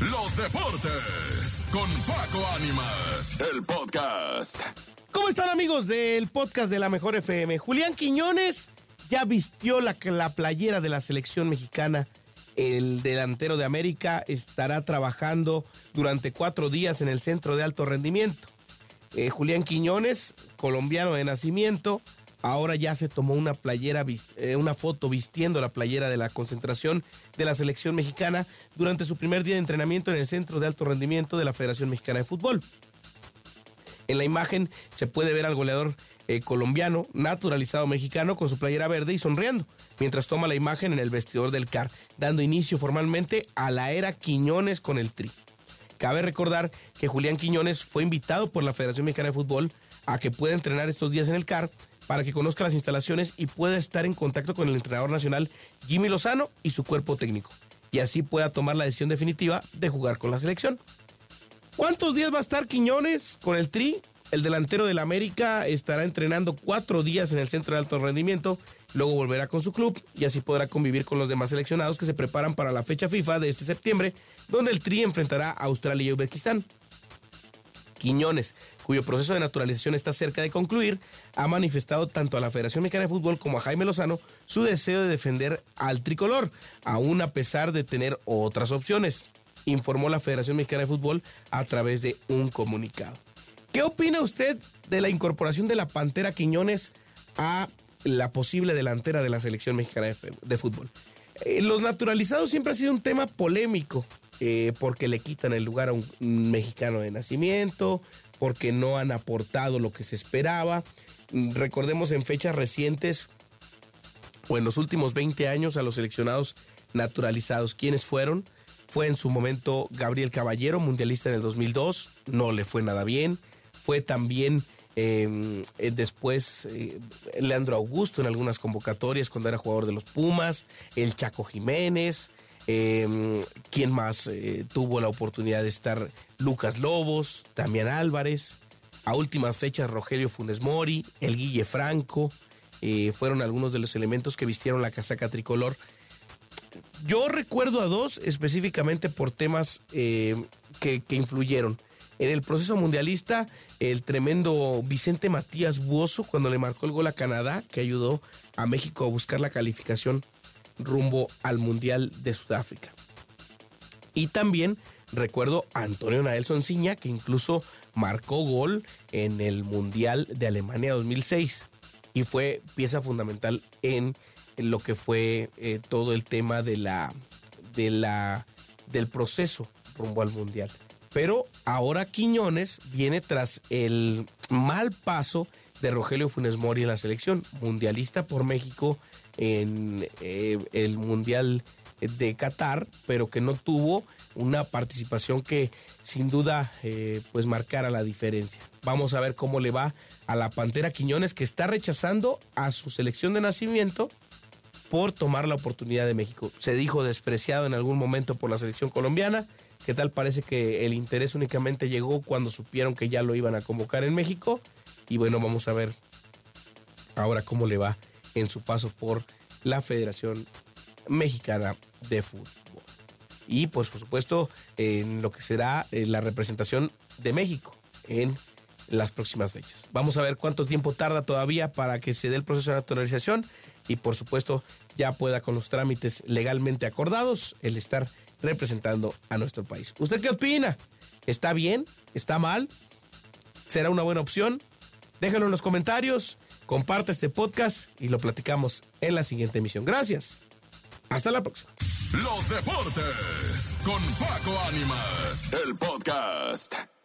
los deportes con Paco Ánimas, el podcast. ¿Cómo están amigos del podcast de la Mejor FM? Julián Quiñones ya vistió la, la playera de la selección mexicana. El delantero de América estará trabajando durante cuatro días en el centro de alto rendimiento. Eh, Julián Quiñones, colombiano de nacimiento, ahora ya se tomó una playera, eh, una foto vistiendo la playera de la concentración de la selección mexicana durante su primer día de entrenamiento en el Centro de Alto Rendimiento de la Federación Mexicana de Fútbol. En la imagen se puede ver al goleador eh, colombiano, naturalizado mexicano, con su playera verde y sonriendo, mientras toma la imagen en el vestidor del CAR, dando inicio formalmente a la era Quiñones con el Tri. Cabe recordar que Julián Quiñones fue invitado por la Federación Mexicana de Fútbol a que pueda entrenar estos días en el CAR para que conozca las instalaciones y pueda estar en contacto con el entrenador nacional Jimmy Lozano y su cuerpo técnico, y así pueda tomar la decisión definitiva de jugar con la selección. ¿Cuántos días va a estar Quiñones con el Tri? El delantero del América estará entrenando cuatro días en el centro de alto rendimiento, luego volverá con su club y así podrá convivir con los demás seleccionados que se preparan para la fecha FIFA de este septiembre, donde el Tri enfrentará a Australia y Uzbekistán. Quiñones, cuyo proceso de naturalización está cerca de concluir, ha manifestado tanto a la Federación Mexicana de Fútbol como a Jaime Lozano su deseo de defender al tricolor, aún a pesar de tener otras opciones, informó la Federación Mexicana de Fútbol a través de un comunicado. ¿Qué opina usted de la incorporación de la Pantera Quiñones a la posible delantera de la selección mexicana de, fútbol? Eh, los naturalizados siempre ha sido un tema polémico eh, porque le quitan el lugar a un mexicano de nacimiento, porque no han aportado lo que se esperaba. Recordemos en fechas recientes o en los últimos 20 años a los seleccionados naturalizados. ¿Quiénes fueron? Fue en su momento Gabriel Caballero, mundialista en el 2002, no le fue nada bien. Fue también em, eh, después eh, Leandro Augusto en algunas convocatorias cuando era jugador de los Pumas, el Chaco Jiménez, eh, ¿Quién más eh, tuvo la oportunidad de estar? Lucas Lobos, Damián Álvarez. A últimas fechas, Rogelio Funes Mori, el Guille Franco. Eh, fueron algunos de los elementos que vistieron la casaca tricolor. Yo recuerdo a dos específicamente por temas eh, que, que, influyeron. En el proceso mundialista, el tremendo Vicente Matías Buoso, cuando le marcó el gol a Canadá, que ayudó a México a buscar la calificación rumbo al Mundial de Sudáfrica. Y también recuerdo a Antonio Naelson Ciña, que incluso marcó gol en el Mundial de Alemania 2006 y fue pieza fundamental en, lo que fue eh, todo el tema de la, del proceso rumbo al Mundial. Pero ahora Quiñones viene tras el mal paso de Rogelio Funes Mori en la selección, mundialista por México en eh, el Mundial de Qatar, pero que no tuvo una participación que sin duda eh, pues marcara la diferencia. Vamos a ver cómo le va a la Pantera Quiñones que está rechazando a su selección de nacimiento por tomar la oportunidad de México. Se dijo despreciado en algún momento por la selección colombiana. ¿Qué tal parece que el interés únicamente llegó cuando supieron que ya lo iban a convocar en México? Y bueno, vamos a ver ahora cómo le va en su paso por la Federación Mexicana de Fútbol. Y pues por supuesto en lo que será eh, la representación de México en las próximas fechas. Vamos a ver cuánto tiempo tarda todavía para que se dé el proceso de naturalización y por supuesto ya pueda con los trámites legalmente acordados el estar representando a nuestro país. ¿Usted qué opina? ¿Está bien? ¿Está mal? ¿Será una buena opción? Déjenlo en los comentarios. Comparte este podcast y lo platicamos en la siguiente emisión. Gracias. Hasta la próxima. Los deportes con Paco Ánimas, el podcast.